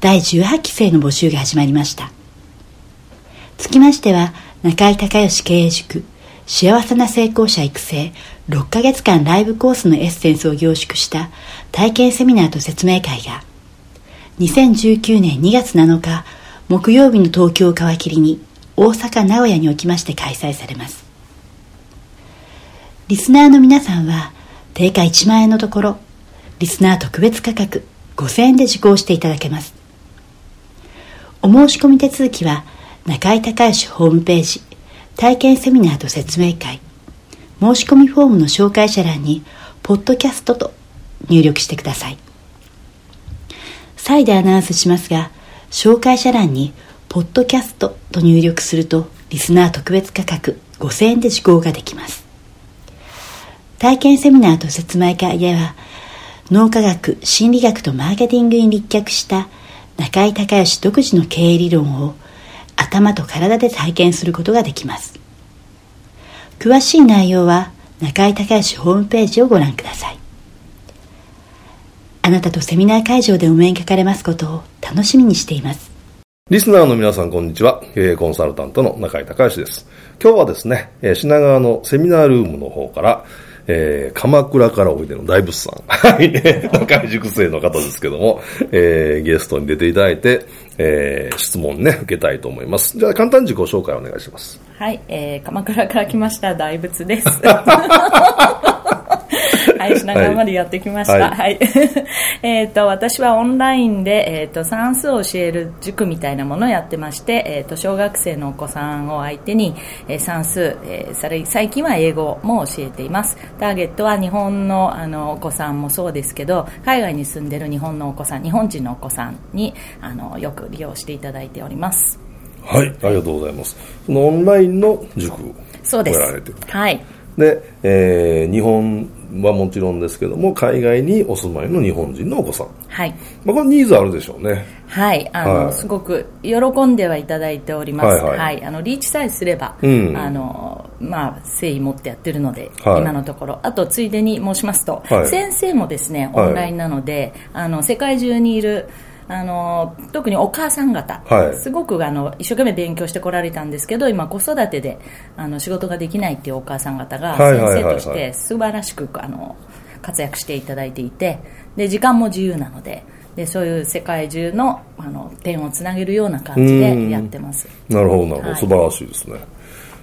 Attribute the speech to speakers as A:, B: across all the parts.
A: 第18期生の募集が始まりました。つきましては中井隆義経営塾幸せな成功者育成6ヶ月間ライブコースのエッセンスを凝縮した体験セミナーと説明会が2019年2月7日木曜日の東京を皮切りに大阪名古屋におきまして開催されます。リスナーの皆さんは定価1万円のところリスナー特別価格5000円で受講していただけます。お申し込み手続きは中井隆義ホームページ体験セミナーと説明会申し込みフォームの紹介者欄にポッドキャストと入力してください。再でアナウンスしますが紹介者欄にポッドキャストと入力するとリスナー特別価格5000円で受講ができます。体験セミナーと説明会では脳科学心理学とマーケティングに立脚した中井隆義独自の経営理論を頭と体で体験することができます詳しい内容は中井隆義ホームページをご覧くださいあなたとセミナー会場でお目にかかれますことを楽しみにしています
B: リスナーの皆さん、こんにちは。経営コンサルタントの中井隆義です。今日はですね、品川のセミナールームの方から、えー、鎌倉からおいでの大仏さん。はいね、中井塾生の方ですけども、えー、ゲストに出ていただいて、えー、質問ね、受けたいと思います。じゃあ、簡単に自己紹介お願いします。
C: はい、えー、鎌倉から来ました大仏です。はい、品川までやってきました。はい。はい、えっと、私はオンラインで、えっ、ー、と、算数を教える塾みたいなものをやってまして、えっ、ー、と、小学生のお子さんを相手に、えー、算数、えー、最近は英語も教えています。ターゲットは日本の、あの、お子さんもそうですけど、海外に住んでる日本のお子さん、日本人のお子さんに、あの、よく利用していただいております。
B: はい、ありがとうございます。そのオンラインの塾をやられてる。
C: はい。
B: で、えー、日本はもちろんですけども海外にお住まいの日本人のお子さん、
C: はい。
B: まあ、これニーズあるでしょうね。
C: はい。あの、はい、すごく喜んではいただいております、はい、はい。はい、あのリーチさえすれば、うん、あのまあ、誠意持ってやってるので、はい、今のところ。あとついでに申しますと、先生もですねオンラインなので、あの世界中にいるあの特にお母さん方、はい、すごくあの一生懸命勉強してこられたんですけど今子育てであの仕事ができないっていうお母さん方が先生として素晴らしくあの活躍していただいていてで時間も自由なのででそういう世界中のあの点をつなげるような感じでやってます。
B: なるほどなるほど、はい、素晴らしいですね。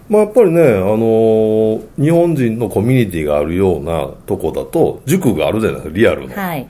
B: まあ、やっぱりね、あのー、日本人のコミュニティがあるようなとこだと塾があるじゃないですかリアルの、
C: はい、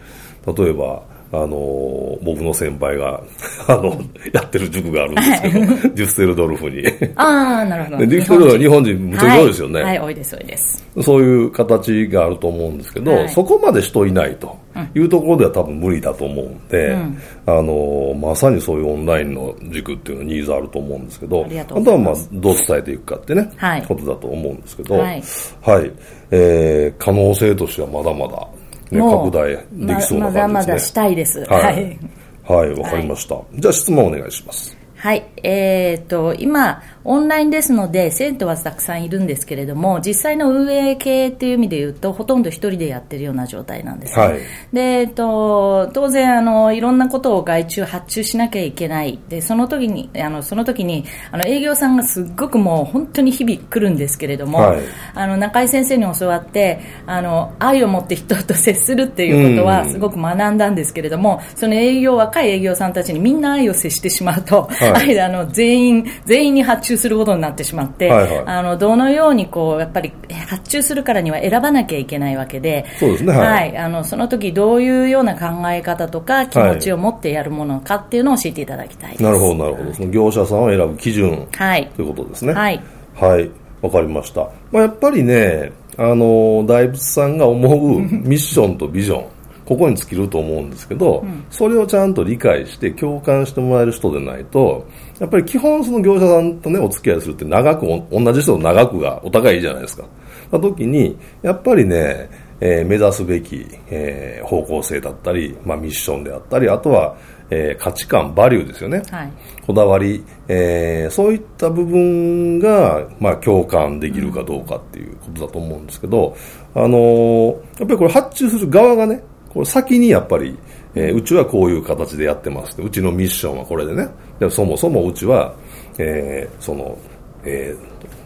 B: 例えばあの僕の先輩が あのやってる塾があるんですけど、デュッセルドルフに。
C: ああなるほど。
B: デュッセルドルフは日本人むちゃくちゃ多いですよね、
C: はい、はい、多いです多いです。
B: そういう形があると思うんですけど、はい、そこまで人いないというところでは多分無理だと思うんで、うん、あのまさにそういうオンラインの塾っていうのニーズあると思うんですけどあとはまあどう伝えていくかってね、はい、ことだと思うんですけどはい、はい、えー、可能性としてはまだまだね、拡大できそうな感じですね。まだまだ
C: したいです。
B: はい。はい、わ、かりました。じゃあ質問お願いします。
C: はい。えっ、ー、と、今、オンラインですので、生徒はたくさんいるんですけれども、実際の運営系っていう意味で言うと、ほとんど一人でやってるような状態なんです、ね、はい、で、えっと、当然、あの、いろんなことを外注、発注しなきゃいけない。で、その時に、あの、その時に、あの、営業さんがすっごくもう本当に日々来るんですけれども、はい、あの、中井先生に教わって、あの、愛を持って人と接するっていうことはすごく学んだんですけれども、その営業、若い営業さんたちにみんな愛を接してしまうと、はい間の全員全員に発注することになってしまって、はいはい、あのどのようにこうやっぱり発注するからには選ばなきゃいけないわけで
B: そうですね、はい、
C: はい、あのその時どういうような考え方とか気持ちを持ってやるものかっていうのを教えていただきたいです、
B: なるほどなるほど。その業者さんを選ぶ基準、はい、ということですね。
C: はい。
B: はい。わかりました、まあ、やっぱりねあの大仏さんが思う ミッションとビジョンここに尽きると思うんですけど、うん、それをちゃんと理解して共感してもらえる人でないと、やっぱり基本その業者さんとね、お付き合いするって長く、同じ人と長くがお互いいいじゃないですか。た時に、やっぱりね、えー、目指すべき、えー、方向性だったり、まあ、ミッションであったり、あとは、えー、価値観、バリューですよね。はい、こだわり、えー、そういった部分が、まあ、共感できるかどうかっていうことだと思うんですけど、あのー、やっぱりこれ発注する側がね、これ先にやっぱり、えー、うちはこういう形でやってますうちのミッションはこれでね。でそもそもうちは、えー、その、え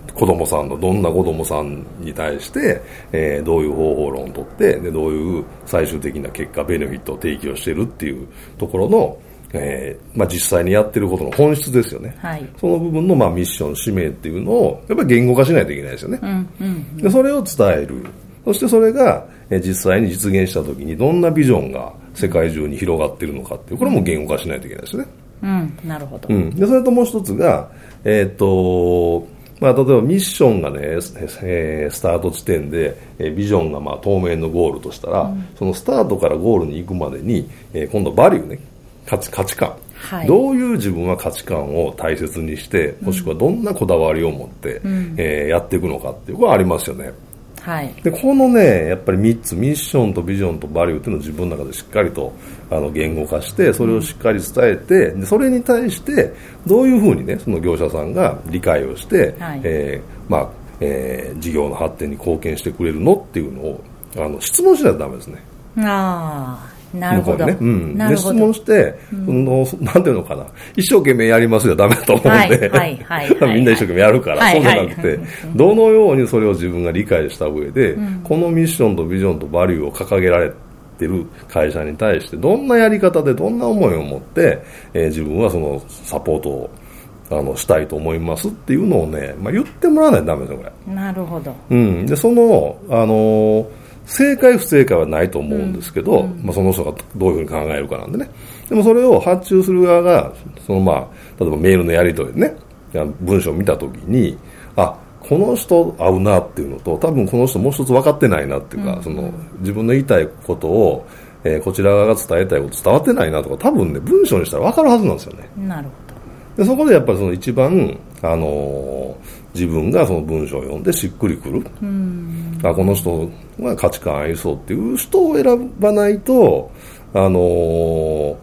B: ー、子供さんのどんな子供さんに対して、えー、どういう方法論をとってでどういう最終的な結果ベネフィットを提供しているっていうところのえーまあ、実際にやってることの本質ですよね、はい、その部分の、まあ、ミッション、使命っていうのをやっぱり言語化しないといけないですよね、うんうんうん、でそれを伝えるそしてそれが実際に実現した時にどんなビジョンが世界中に広がっているのかっていうこれも言語化しないといけないですよね。
C: うん、なるほど。
B: うん、でそれともう一つが、えっ、ー、とまあ、例えばミッションがね、えー、スタート地点で、えー、ビジョンがまあ当面のゴールとしたら、うん、そのスタートからゴールに行くまでに、えー、今度バリューね価値価値観、はい、どういう自分は価値観を大切にしてもしくはどんなこだわりを持って、うん、えー、やっていくのかっていうこれはありますよね。
C: はい、
B: でこのねやっぱり3つミッションとビジョンとバリューっていうのを自分の中でしっかりとあの言語化してそれをしっかり伝えてでそれに対してどういうふうにねその業者さんが理解をして、はい、えー、まあえー、事業の発展に貢献してくれるのっていうのをあの質問しないとダメですね。
C: あなるほど。
B: ね、うん。で、質問して、うん、の、なんていうのかな。一生懸命やりますよダメだと思うんで。はい、はい、はい。みんな一生懸命やるから、そうじゃなくて、どのようにそれを自分が理解した上で、このミッションとビジョンとバリューを掲げられてる会社に対して、どんなやり方でどんな思いを持って、えー、自分はそのサポートをあのしたいと思いますっていうのをね、まあ、言ってもらわないとダメですよ、こ
C: れ。なるほど。
B: うん。で、その、あのー正解不正解はないと思うんですけど、うん、まあ、その人がどういうふうに考えるかなんでね。でもそれを発注する側が、そのまあ、例えばメールのやり取りでね、文章を見たときに、あ、この人合うなっていうのと、多分この人もう一つ分かってないなっていうか、うん、その自分の言いたいことを、えー、こちら側が伝えたいこと伝わってないなとか、多分ね、文章にしたら分かるはずなんですよね。
C: なるほ
B: ど。でそこでやっぱりその一番、あのー自分がその文章を読んでしっくりくる、うん、あこの人が価値観合いそうっていう人を選ばないと、あのー、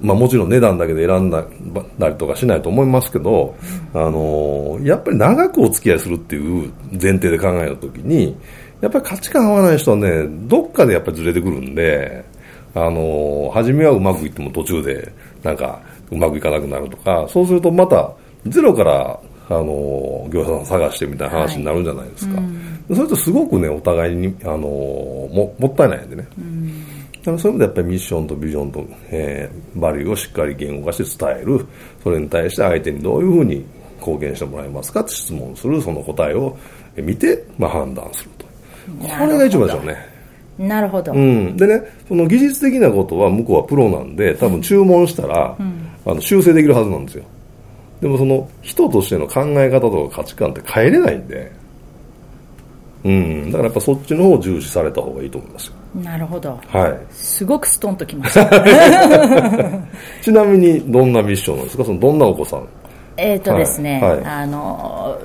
B: まあ、もちろん値段だけで選んだりとかしないと思いますけど、あのー、やっぱり長くお付き合いするっていう前提で考えたときにやっぱり価値観合わない人はねどっかでやっぱりずれてくるんで、あのー、初めはうまくいっても途中でなんかうまくいかなくなるとかそうするとまたゼロからあの業者さん探してみたいな話になるんじゃないですか、はいうん、それとすごくねお互いにあのももったいないんでね、うん、だからそういう意味でやっぱりミッションとビジョンと、えー、バリューをしっかり言語化して伝える。それに対して相手にどういうふうに貢献してもらえますかって質問する。その答えを見て、まあ、判断すると。これが一番でしょうね
C: なるほど、
B: うん、でねその技術的なことは向こうはプロなんで多分注文したら、うん、あの修正できるはずなんですよ。でもその人としての考え方とか価値観って変えれないんで、うん、だからやっぱそっちの方を重視された方がいいと思いますよ。
C: なるほど。
B: はい。
C: すごくストンときました。
B: ちなみにどんなミッションなんですか？そのどんなお子さん？
C: えっ、ー、とですね、はい。はい、あの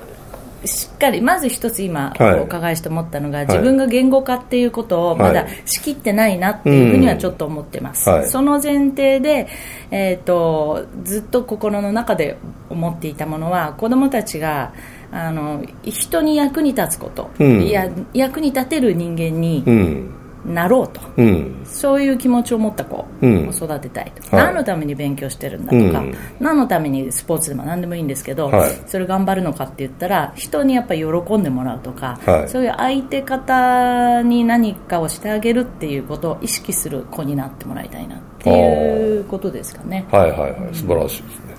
C: しっかりまず一つ今お伺いして思ったのが、はい、自分が言語化っていうことをまだ仕切ってないなっていうふうにはちょっと思ってます、はい、その前提で、えーと、ずっと心の中で思っていたものは子どもたちがあの人に役に立つこと、うん、いや役に立てる人間に、うんなろうと、うん、そういう気持ちを持った子を育てたいと、うん、何のために勉強してるんだとか、はい、何のためにスポーツでも何でもいいんですけど、はい、それ頑張るのかって言ったら人にやっぱり喜んでもらうとか、はい、そういう相手方に何かをしてあげるっていうことを意識する子になってもらいたいなっていうことですかね。
B: はいはいはい。素晴らしいですね。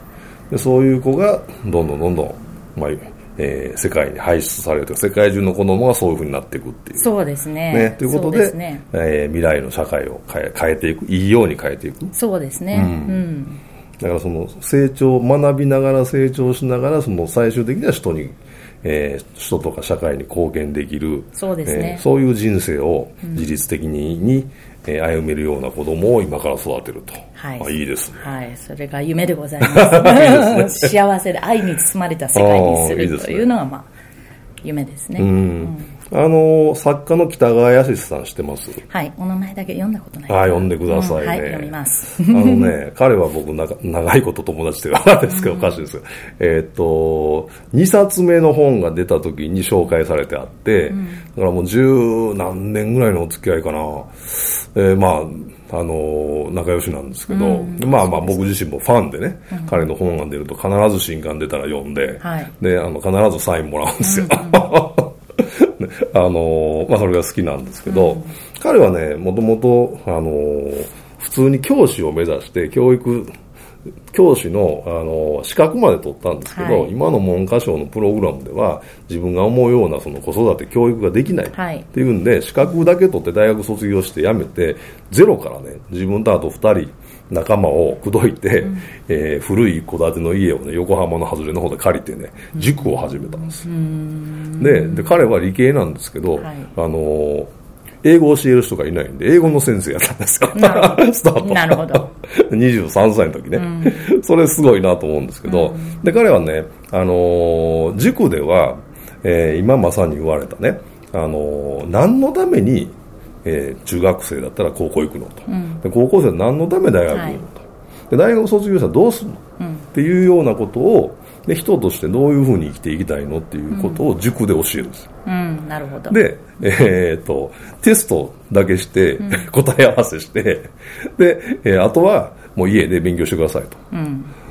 B: でそういう子がどんどんどんどん、まあえー、世界に排出されると世界中の子供がそういうふうになっていくっていう。
C: そうですね。
B: ね。ということでで、ね、えー、未来の社会を変え変えていくいいように変えていく。
C: そうですね、うん、うん。
B: だからその成長学びながら成長しながらその最終的には人に、えー、人とか社会に貢献できる
C: そうですね、
B: えー、そういう人生を自律的にうん、にえー、歩めるような子供を今から育てると、はい。あ、いいですね。
C: はい。それが夢でございます、ね、幸せで愛に包まれた世界にするというのがまあ夢ですね、
B: あの作家の北川康さん知ってます？
C: はい。お名前だけ読んだことない
B: あ読んでくださいね、うん、
C: はい、読みます。
B: あのね彼は僕な長いこと友達っていうかですけど、おかしいですけどえっ、と2冊目の本が出た時に紹介されてあって、うん、だからもう十何年ぐらいのお付き合いかな。えー、まああの仲良しなんですけど、うん、まあまあ僕自身もファンでね、うん、彼の本が出ると必ず新刊出たら読んで、はい、であの必ずサインもらうんですよ、うんうん。あのまあ、それが好きなんですけど、うん、彼はね、もともと、あの普通に教師を目指して、教育、教師のあの資格まで取ったんですけど、はい、今の文科省のプログラムでは自分が思うようなその子育て教育ができないってい。うんで、はい、資格だけ取って大学卒業して辞めてゼロからね自分とあと2人仲間を口説いて、うん、えー、古い戸建ての家をね横浜の外れの方で借りてね塾を始めたんですよ、でで彼は理系なんですけど、はい、あのー英語を教える人がいないんで、英語の先生やったんですよ。スタート。
C: なるほど。
B: 23歳の時ね、うん、それすごいなと思うんですけど、うん、で、彼はね、あのー、塾では、えー、今まさに言われたね、あのー、何のためにえー、中学生だったら高校行くのと、うん、で高校生は何のため大学行くのと、はい、で大学卒業したらどうするの、うん、っていうようなことをで人としてどういうふうに生きていきたいのっていうことを塾で教えるんですよ、
C: うん、なるほど。
B: で、えー、っとテストだけして、答え合わせしてで、えー、あとはもう家で勉強してくださいと、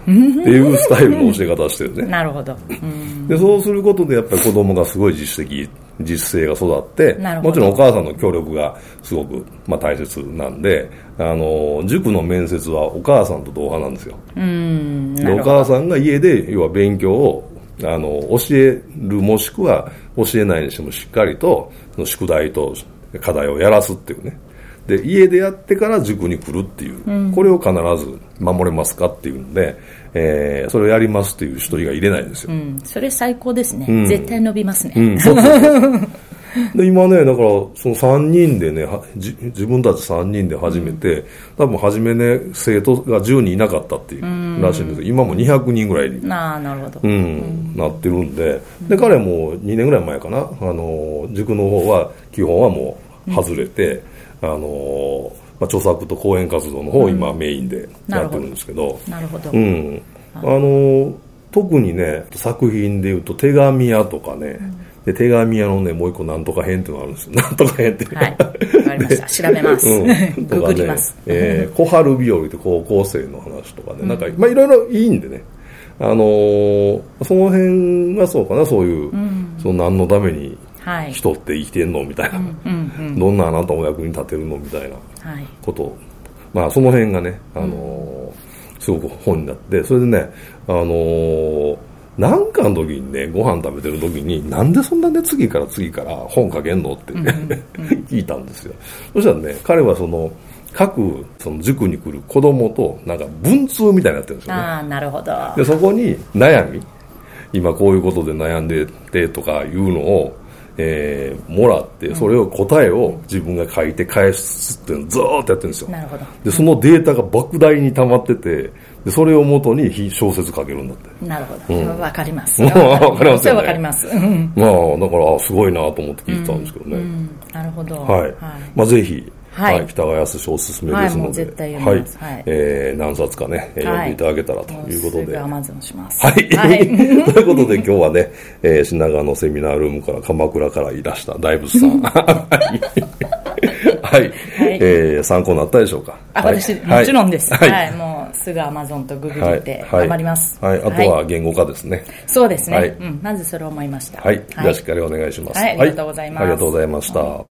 B: っていうスタイルの教え方をしてるね。
C: なるほど、
B: でそうすることでやっぱり子供がすごい実績実性が育ってもちろんお母さんの協力がすごく、まあ、大切なんであの塾の面接はお母さんと同派なんですよ。でお母さんが家で要は勉強をあの教えるもしくは教えないにしてもしっかりとその宿題と課題をやらすっていうね。で家でやってから塾に来るっていう、うん、これを必ず守れますかっていうんで、えー、それをやりますっていう一人が入れないんですよ、う
C: ん、それ最高ですね、うん、絶対伸びますね、
B: で今ねだからその3人でね自分たち3人で始めて、多分初めね生徒が10人いなかったっていうらしいんですけど今も200人ぐらいに。
C: ななるほど、
B: うん、なってるんで。で彼も2年ぐらい前かな。あの塾の方は基本はもう外れて、あのまあ、著作と講演活動の方を今メインでやってるんですけど、
C: なるほど、
B: うん、あ。の特にね作品でいうと手紙屋とかね、で手紙屋のねもう一個なんとか編っていうのがあるんですよ。なんとか編って
C: はい。わかりました。調べます、うん、ググります、
B: えー、小春日和って高校生の話とかね、うん、なん。かまあいろいろいいんでね。あのー、その辺がそうかなそういう、うん、その何のために人って生きてんのみたいな、どんなあなたお役に立てるのみたいなこと、はい、まあその辺がね、あのー、すごく本になってそれでね、あのー、なんかの時にねご飯食べてる時になんでそんなね次から次から本書けんのってね、聞いたんですよ。そしたらね彼はその各その塾に来る子供となんか文通みたいになってるんですよね。
C: ああなるほど。
B: でそこに悩み今こういうことで悩んでてとかいうのをえー、もらってそれを答えを自分が書いて返すっていうのをずーっとやってるんですよ。
C: なるほど。
B: でそのデータが莫大に溜まっててでそれをもとに小説書けるんだって。
C: なるほど、うん、分かります
B: 分かりますよ、ね、
C: 分かります。
B: まあだからすごいなと思って聞いてたんですけどね、うん。う
C: ん、なるほど。
B: はい、はい、まあぜひはい、北川康おすすめですので、
C: はい。
B: はい、えー、何冊かね、読んでいただけたらということで。
C: アマゾンします。
B: はい。はい、ということで今日はね、えー、品川のセミナールームから鎌倉からいらした大仏さん。はい。はい、えー、参考になったでしょうか？
C: 私、もちろんです。はい。もうすぐアマゾンとググって頑張ります。
B: はい。あとは言語化ですね。
C: そうですね。はい。うん。まずそれを思いました。
B: はい。じゃあしっかりお願いします。
C: はい。ありがとうございます。
B: ありがとうございました。